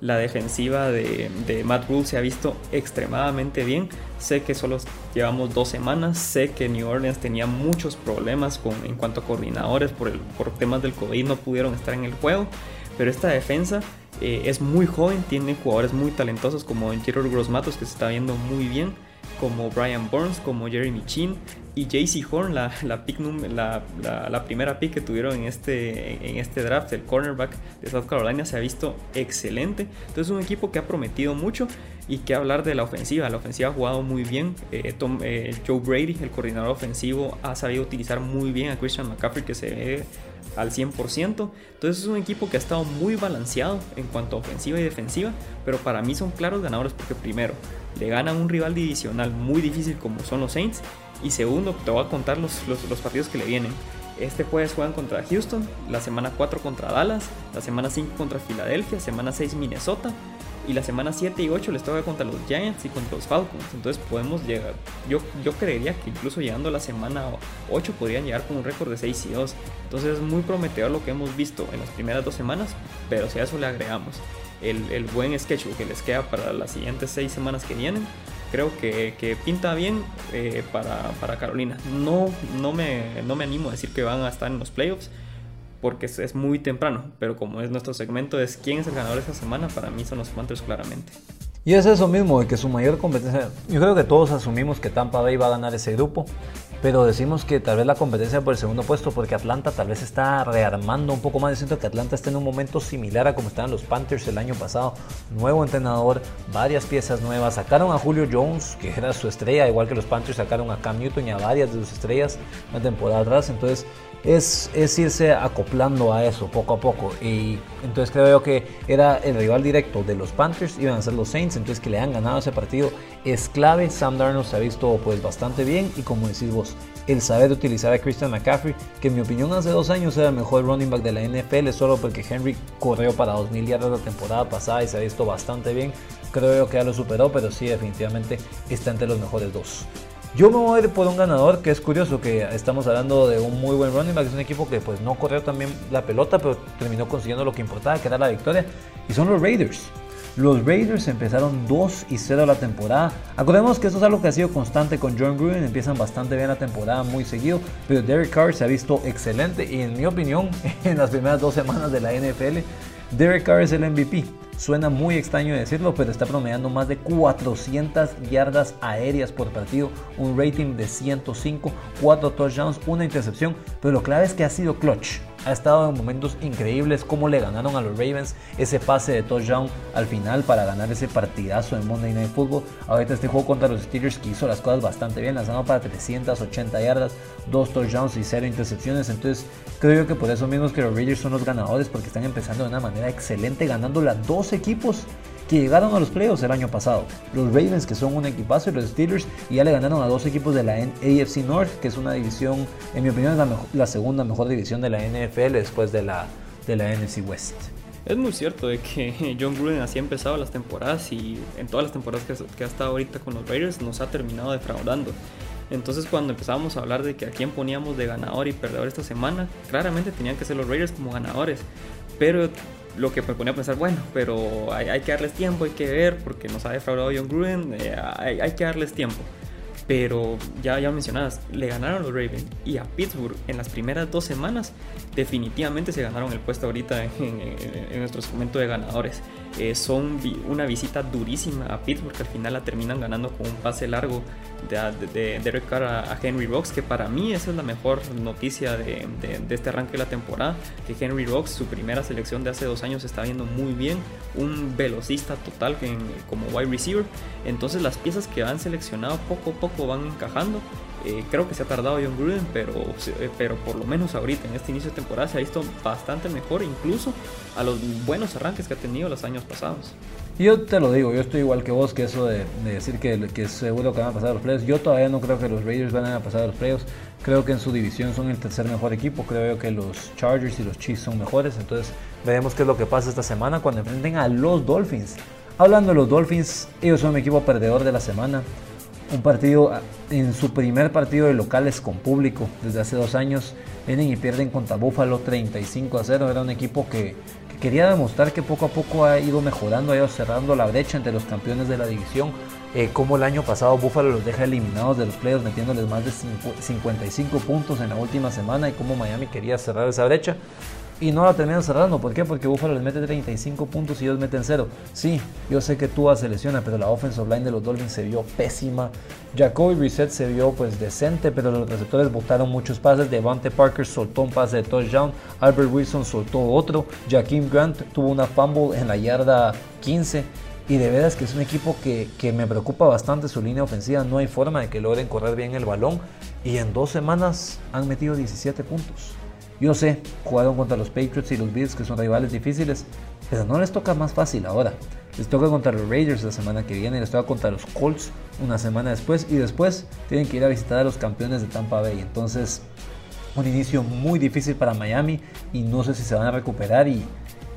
La defensiva de, Matt Rule se ha visto extremadamente bien. Sé que solo llevamos dos semanas, sé que New Orleans tenía muchos problemas con, en cuanto a coordinadores por, el, por temas del COVID, no pudieron estar en el juego, pero esta defensa eh, es muy joven, tiene jugadores muy talentosos como Gerald Grossmatos que se está viendo muy bien, como Brian Burns, como Jeremy Chin y JC Horn, la, la, primera pick que tuvieron en este, en este draft, el cornerback de South Carolina, se ha visto excelente. Entonces es un equipo que ha prometido mucho y que hablar de la ofensiva. La ofensiva ha jugado muy bien. Eh, eh, Joe Brady, el coordinador ofensivo, ha sabido utilizar muy bien a Christian McCaffrey que se ve al 100%. Entonces es un equipo que ha estado muy balanceado en cuanto a ofensiva y defensiva, pero para mí son claros ganadores porque primero, le ganan un rival divisional muy difícil como son los Saints y segundo, te voy a contar los, los, partidos que le vienen. Este jueves juegan contra Houston, la semana 4 contra Dallas, la semana 5 contra Filadelfia, semana 6 Minnesota, y la semana 7 y 8 les toca contra los Giants y contra los Falcons. Entonces podemos llegar, yo, yo creería que incluso llegando a la semana 8 podrían llegar con un récord de 6 y 2. Entonces es muy prometedor lo que hemos visto en las primeras dos semanas, pero si a eso le agregamos el, el buen sketch que les queda para las siguientes 6 semanas que vienen, creo que, que pinta bien eh, para, para, Carolina. No, no, me, no me animo a decir que van a estar en los playoffs porque es, muy temprano, pero como es nuestro segmento es quién es el ganador esta semana, para mí son los Panthers claramente. Y es eso mismo, que su mayor competencia, yo creo que todos asumimos que Tampa Bay va a ganar ese grupo, pero decimos que tal vez la competencia por el segundo puesto, porque Atlanta tal vez está rearmando un poco más. Siento que Atlanta está en un momento similar a como estaban los Panthers el año pasado. Nuevo entrenador, varias piezas nuevas. Sacaron a Julio Jones, que era su estrella, igual que los Panthers sacaron a Cam Newton y a varias de sus estrellas una temporada atrás. Entonces, es, es, irse acoplando a eso poco a poco. Y entonces creo que era el rival directo de los Panthers, iban a ser los Saints, entonces que le han ganado ese partido es clave. Sam Darnold se ha visto pues bastante bien y como decís vos, el saber utilizar a Christian McCaffrey, que en mi opinión hace dos años era el mejor running back de la NFL, solo porque Henry corrió para 2000 yardas la temporada pasada y se ha visto bastante bien. Creo que ya lo superó, pero sí definitivamente está entre los mejores dos. Yo me voy por un ganador que es curioso, que estamos hablando de un muy buen running back, es un equipo que pues no corrió también la pelota, pero terminó consiguiendo lo que importaba, que era la victoria, y son los Raiders. Los Raiders empezaron 2 y 0 la temporada. Acordemos que esto es algo que ha sido constante con John Gruden, empiezan bastante bien la temporada, muy seguido, pero Derek Carr se ha visto excelente y en mi opinión, en las primeras dos semanas de la NFL, Derek Carr es el MVP. Suena muy extraño decirlo, pero está promediando más de 400 yardas aéreas por partido, un rating de 105, 4 touchdowns, una intercepción, pero lo clave es que ha sido clutch ha estado en momentos increíbles, como le ganaron a los Ravens ese pase de touchdown al final para ganar ese partidazo en Monday Night Football. Ahorita este juego contra los Steelers que hizo las cosas bastante bien, lanzando para 380 yardas, dos touchdowns y cero intercepciones. Entonces creo que por eso mismo es que los Raiders son los ganadores porque están empezando de una manera excelente, ganando a dos equipos que llegaron a los playoffs el año pasado. Los Ravens, que son un equipazo, y los Steelers, y ya le ganaron a dos equipos de la AFC North, que es una división, en mi opinión, la, segunda mejor división de la NFL después de la, de la NFC West. Es muy cierto de que John Gruden así ha empezado las temporadas y en todas las temporadas que, que ha estado ahorita con los Raiders nos ha terminado defraudando. Entonces cuando empezábamos a hablar de que a quién poníamos de ganador y perdedor esta semana, claramente tenían que ser los Raiders como ganadores. Pero lo que me ponía a pensar, bueno, pero hay, que darles tiempo, hay que ver, porque nos ha defraudado John Gruden, eh, hay, que darles tiempo. Pero ya, ya mencionadas, le ganaron los Ravens y a Pittsburgh en las primeras dos semanas, definitivamente se ganaron el puesto ahorita en, nuestro segmento de ganadores. Eh, son una visita durísima a Pittsburgh, que al final la terminan ganando con un pase largo de, de, Derek Carr a, Henry Rocks, que para mí esa es la mejor noticia de, de, este arranque de la temporada, que Henry Rocks, su primera selección de hace dos años, está viendo muy bien, un velocista total como wide receiver, entonces las piezas que han seleccionado poco a poco van encajando. Eh, creo que se ha tardado John Gruden, pero, eh, pero por lo menos ahorita en este inicio de temporada se ha visto bastante mejor, incluso a los buenos arranques que ha tenido los años pasados. Yo te lo digo, yo estoy igual que vos, que eso de, decir que, que seguro que van a pasar a los playoffs. Yo todavía no creo que los Raiders van a pasar a los playoffs. Creo que en su división son el tercer mejor equipo. Creo que los Chargers y los Chiefs son mejores. Entonces veremos qué es lo que pasa esta semana cuando enfrenten a los Dolphins. Hablando de los Dolphins, ellos son mi equipo perdedor de la semana. Un partido en su primer partido de locales con público desde hace dos años. Vienen y pierden contra Buffalo 35 a 0. Era un equipo que quería demostrar que poco a poco ha ido mejorando, ha ido cerrando la brecha entre los campeones de la división. Eh, como el año pasado Buffalo los deja eliminados de los playoffs metiéndoles más de 55 puntos en la última semana y como Miami quería cerrar esa brecha y no la terminan cerrando. ¿Por qué? Porque Buffalo les mete 35 puntos y ellos meten 0. Sí, yo sé que Tua se lesiona, pero la offensive line de los Dolphins se vio pésima. Jacoby Reset se vio pues decente, pero los receptores botaron muchos pases. Devante Parker soltó un pase de touchdown. Albert Wilson soltó otro. Jaquim Grant tuvo una fumble en la yarda 15. Y de veras que es un equipo que, que me preocupa bastante su línea ofensiva. No hay forma de que logren correr bien el balón. Y en dos semanas han metido 17 puntos. Yo sé, jugaron contra los Patriots y los Bills, que son rivales difíciles, pero no les toca más fácil ahora. Les toca contra los Raiders la semana que viene, les toca contra los Colts una semana después y después tienen que ir a visitar a los campeones de Tampa Bay. Entonces, un inicio muy difícil para Miami y no sé si se van a recuperar y,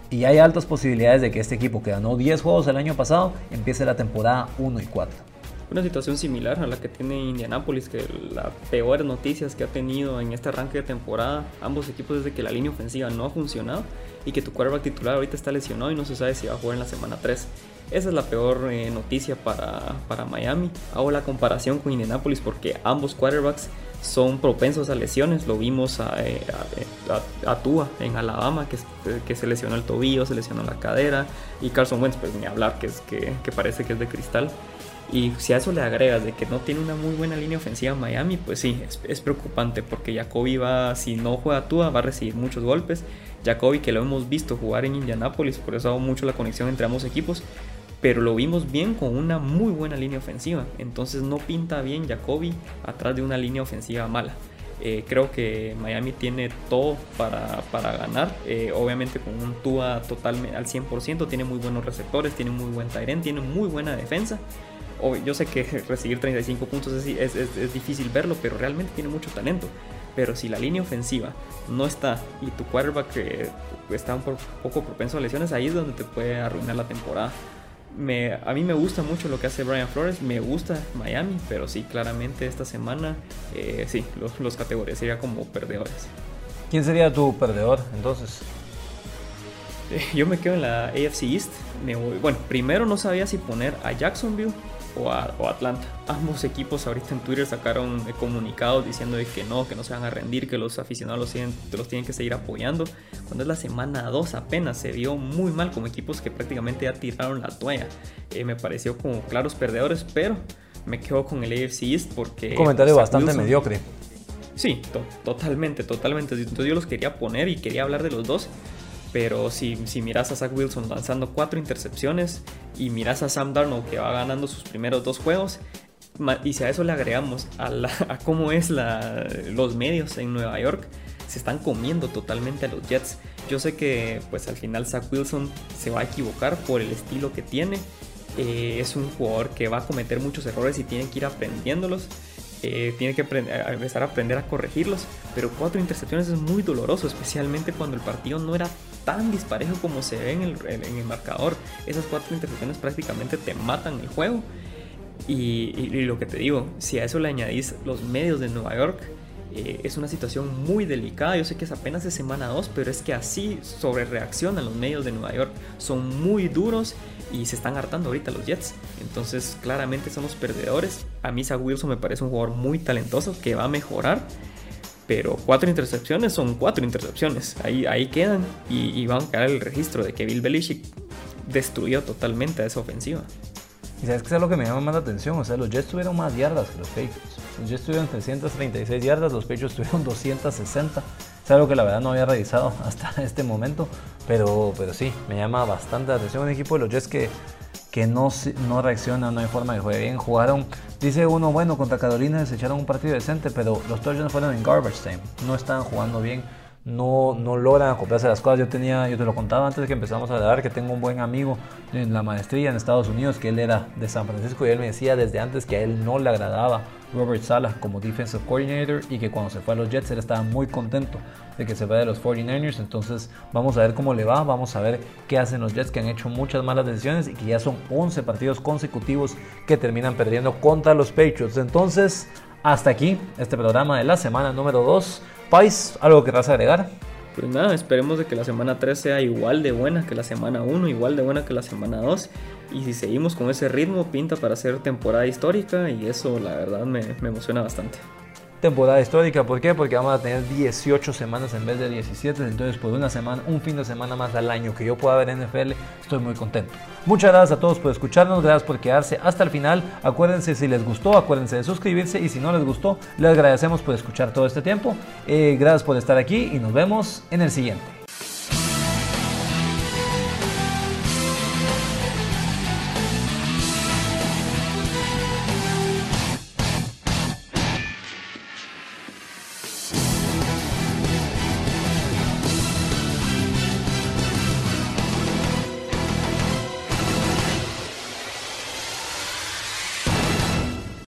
y hay altas posibilidades de que este equipo que ganó 10 juegos el año pasado empiece la temporada 1 y 4 una situación similar a la que tiene Indianapolis, que las peores noticias que ha tenido en este arranque de temporada, ambos equipos desde que la línea ofensiva no ha funcionado y que tu quarterback titular ahorita está lesionado y no se sabe si va a jugar en la semana 3. Esa es la peor eh, noticia para, para, Miami. Hago la comparación con Indianapolis porque ambos quarterbacks son propensos a lesiones. Lo vimos a, eh, a, Tua en Alabama, que, que, se lesionó el tobillo, se lesionó la cadera. Y Carson Wentz, pues ni hablar, que, es, que, que parece que es de cristal. Y si a eso le agregas de que no tiene una muy buena línea ofensiva Miami, pues sí, es, preocupante porque Jacoby va, si no juega Tua, va a recibir muchos golpes. Jacoby, que lo hemos visto jugar en Indianapolis, por eso hago mucho la conexión entre ambos equipos, pero lo vimos bien con una muy buena línea ofensiva. Entonces no pinta bien Jacoby atrás de una línea ofensiva mala. Eh, creo que Miami tiene todo para, para ganar. Eh, obviamente con un Tua totalmente al 100%, tiene muy buenos receptores, tiene muy buen Tyrant, tiene muy buena defensa yo sé que recibir 35 puntos es, difícil verlo, pero realmente tiene mucho talento. Pero si la línea ofensiva no está y tu quarterback que está un poco propenso a lesiones, ahí es donde te puede arruinar la temporada. Me, a mí me gusta mucho lo que hace Brian Flores, me gusta Miami, pero sí, claramente esta semana, eh, sí, los, los categorizaría como perdedores. ¿Quién sería tu perdedor entonces? yo me quedo en la AFC East. Me bueno, primero no sabía si poner a Jacksonville o, Atlanta. Ambos equipos ahorita en Twitter sacaron comunicados diciendo de que no, que no se van a rendir, que los aficionados los tienen, los tienen que seguir apoyando. Cuando es la semana 2 apenas se vio muy mal como equipos que prácticamente ya tiraron la toalla. Eh, me pareció como claros perdedores, pero me quedo con el AFC East porque... Un comentario bastante mediocre. Sí, totalmente, totalmente. Entonces yo los quería poner y quería hablar de los dos. Pero si, si miras a Zach Wilson lanzando cuatro intercepciones y miras a Sam Darnold que va ganando sus primeros dos juegos, y si a eso le agregamos a, cómo es los medios en Nueva York, se están comiendo totalmente a los Jets. Yo sé que pues al final Zach Wilson se va a equivocar por el estilo que tiene. Eh, es un jugador que va a cometer muchos errores y tiene que ir aprendiéndolos. Tiene que empezar a aprender a corregirlos. Pero cuatro intercepciones es muy doloroso, especialmente cuando el partido no era tan disparejo como se ve en el, marcador. Esas cuatro intercepciones prácticamente te matan el juego. Y, lo que te digo, si a eso le añadís los medios de Nueva York, eh, es una situación muy delicada. Yo sé que es apenas de semana 2, pero es que así sobre reaccionan los medios de Nueva York. Son muy duros y se están hartando ahorita los Jets. Entonces, claramente somos perdedores. A mí, Zach Wilson me parece un jugador muy talentoso que va a mejorar pero cuatro intercepciones son cuatro intercepciones. Ahí, ahí quedan y, van a quedar el registro de que Bill Belichick destruyó totalmente a esa ofensiva. Y sabes que es lo que me llama más la atención, o sea, los Jets tuvieron más yardas que los Patriots. Los Jets tuvieron 336 yardas, los Patriots tuvieron 260. Es algo que la verdad no había revisado hasta este momento, pero, pero sí, me llama bastante la atención un equipo de los Jets que que no, no reacciona, no hay forma de jugar bien. Jugaron, dice uno, bueno, contra Carolina se echaron un partido decente, pero los touchdowns fueron en garbage time, no estaban jugando bien no, no logran acoplarse a las cosas. Yo tenía, yo te lo contaba antes de que empezamos a hablar, que tengo un buen amigo en la maestría en Estados Unidos, que él era de San Francisco y él me decía desde antes que a él no le agradaba Robert Sala como defensive coordinator y que cuando se fue a los Jets él estaba muy contento de que se vaya de los 49ers. Entonces vamos a ver cómo le va, vamos a ver qué hacen los Jets que han hecho muchas malas decisiones y que ya son 11 partidos consecutivos que terminan perdiendo contra los Patriots. Entonces, hasta aquí este programa de la semana número 2. Pais, ¿algo que vas a agregar? Pues nada, esperemos de que la semana 3 sea igual de buena que la semana 1, igual de buena que la semana 2. Y si seguimos con ese ritmo, pinta para hacer temporada histórica y eso la verdad me, me emociona bastante temporada histórica. ¿Por qué? Porque vamos a tener 18 semanas en vez de 17. Entonces, por una semana, un fin de semana más al año que yo pueda ver NFL, estoy muy contento. Muchas gracias a todos por escucharnos, gracias por quedarse hasta el final. Acuérdense si les gustó, acuérdense de suscribirse y si no les gustó, les agradecemos por escuchar todo este tiempo. Eh, gracias por estar aquí y nos vemos en el siguiente.